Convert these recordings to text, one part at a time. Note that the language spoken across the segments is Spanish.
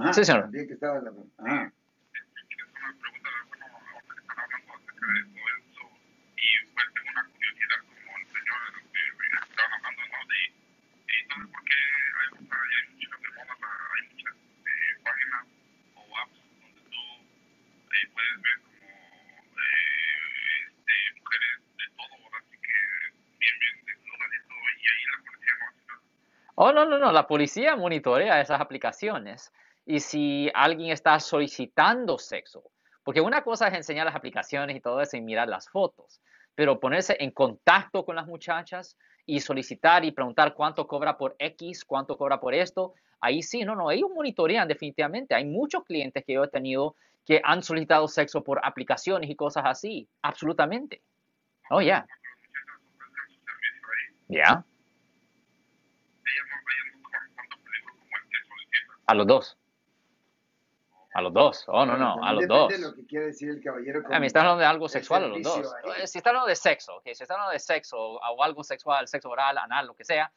Ajá, Sí, señor. que estaba la- ajá. Es una pregunta, bueno, ahorita que están hablando acerca de todo eso, y tengo una curiosidad como el señor que estaban hablando, ¿no? De, ¿sabes por qué hay, mucha- hay muchas de moda, la- hay muchas páginas o apps donde tú puedes ver como mujeres de todo, así que bien, bien desnudas y todo, y ahí la policía no hace nada? Oh, no, no, no. La policía monitorea esas aplicaciones. Y si alguien está solicitando sexo, porque una cosa es enseñar las aplicaciones y todo eso y mirar las fotos, pero ponerse en contacto con las muchachas y solicitar y preguntar cuánto cobra por X, cuánto cobra por esto, ahí sí, no, no, ellos monitorean definitivamente. Hay muchos clientes que yo he tenido que han solicitado sexo por aplicaciones y cosas así, absolutamente. Oh, ya, ya, como el que solicita. a los dos. A los dos. Oh, no, no, a los dos. depende de lo que quiere decir el caballero. con A mí está hablando de algo sexual a los dos. ahí. Eh, Si está hablando de sexo, ok, si está hablando de sexo o algo sexual, sexo oral, anal, lo que sea,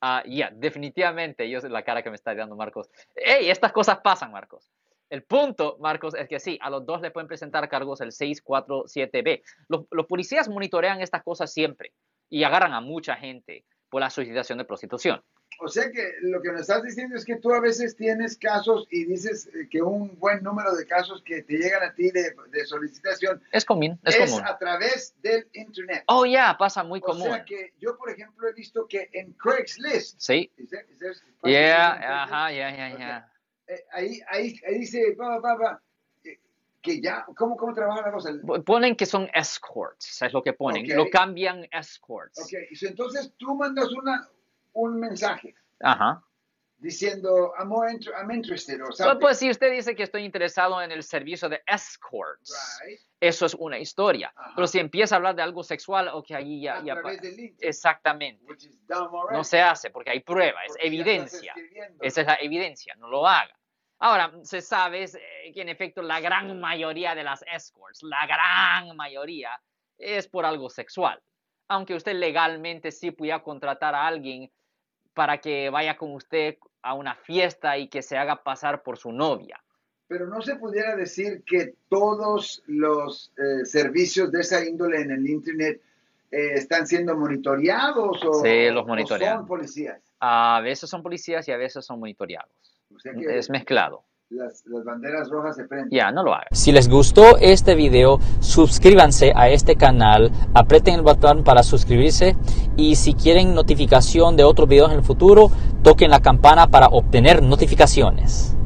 ah, ya, definitivamente, yo la cara que me está dando Marcos. Ey, estas cosas pasan, Marcos. El punto, Marcos, es que sí, a los dos le pueden presentar cargos el 647B. Los, los policías monitorean estas cosas siempre y agarran a mucha gente por la solicitación de prostitución. O sea que lo que nos estás diciendo es que tú a veces tienes casos y dices eh, que un buen número de casos que te llegan a ti de, de solicitación Es común, es, es, común. a través del internet. Oh, ya, pasa muy o común. sea que yo, por ejemplo, he visto que en Craigslist, Sí. ¿is there- is there- Yeah, ajá, ya, ya, ya. Eh, ahí, ahí, ahí dice, va, va, va, eh, que ya, ¿cómo, cómo trabaja la cosa? Ponen que son escorts, es lo que ponen. Ok. Lo cambian escorts. Ok, entonces tú mandas una, un mensaje Ajá. diciendo, I'm, more inter- I'm interested, o Pues, something. pues si usted dice que estoy interesado en el servicio de escorts, Right. eso es una historia. Ajá. Pero si empieza a hablar de algo sexual, ok, ahí ya, a ya través del Exactamente. which is dumb already, No se hace porque hay prueba, es porque estás evidencia. Esa es la evidencia, no lo haga. Ahora, se sabe eh, que en efecto la gran mayoría de las escorts, la gran mayoría, es por algo sexual. Aunque usted legalmente sí pudiera contratar a alguien para que vaya con usted a una fiesta y que se haga pasar por su novia. Pero no se pudiera decir que todos los eh, servicios de esa índole en el internet eh, están siendo monitoreados o, Sí, los o son policías. A veces son policías y a veces son monitoreados. O sea que Es mezclado. Las, banderas rojas se prenden. Ya, no lo haga. Si les gustó este video, suscríbanse a este canal, aprieten el botón para suscribirse y si quieren notificación de otros videos en el futuro, toquen la campana para obtener notificaciones.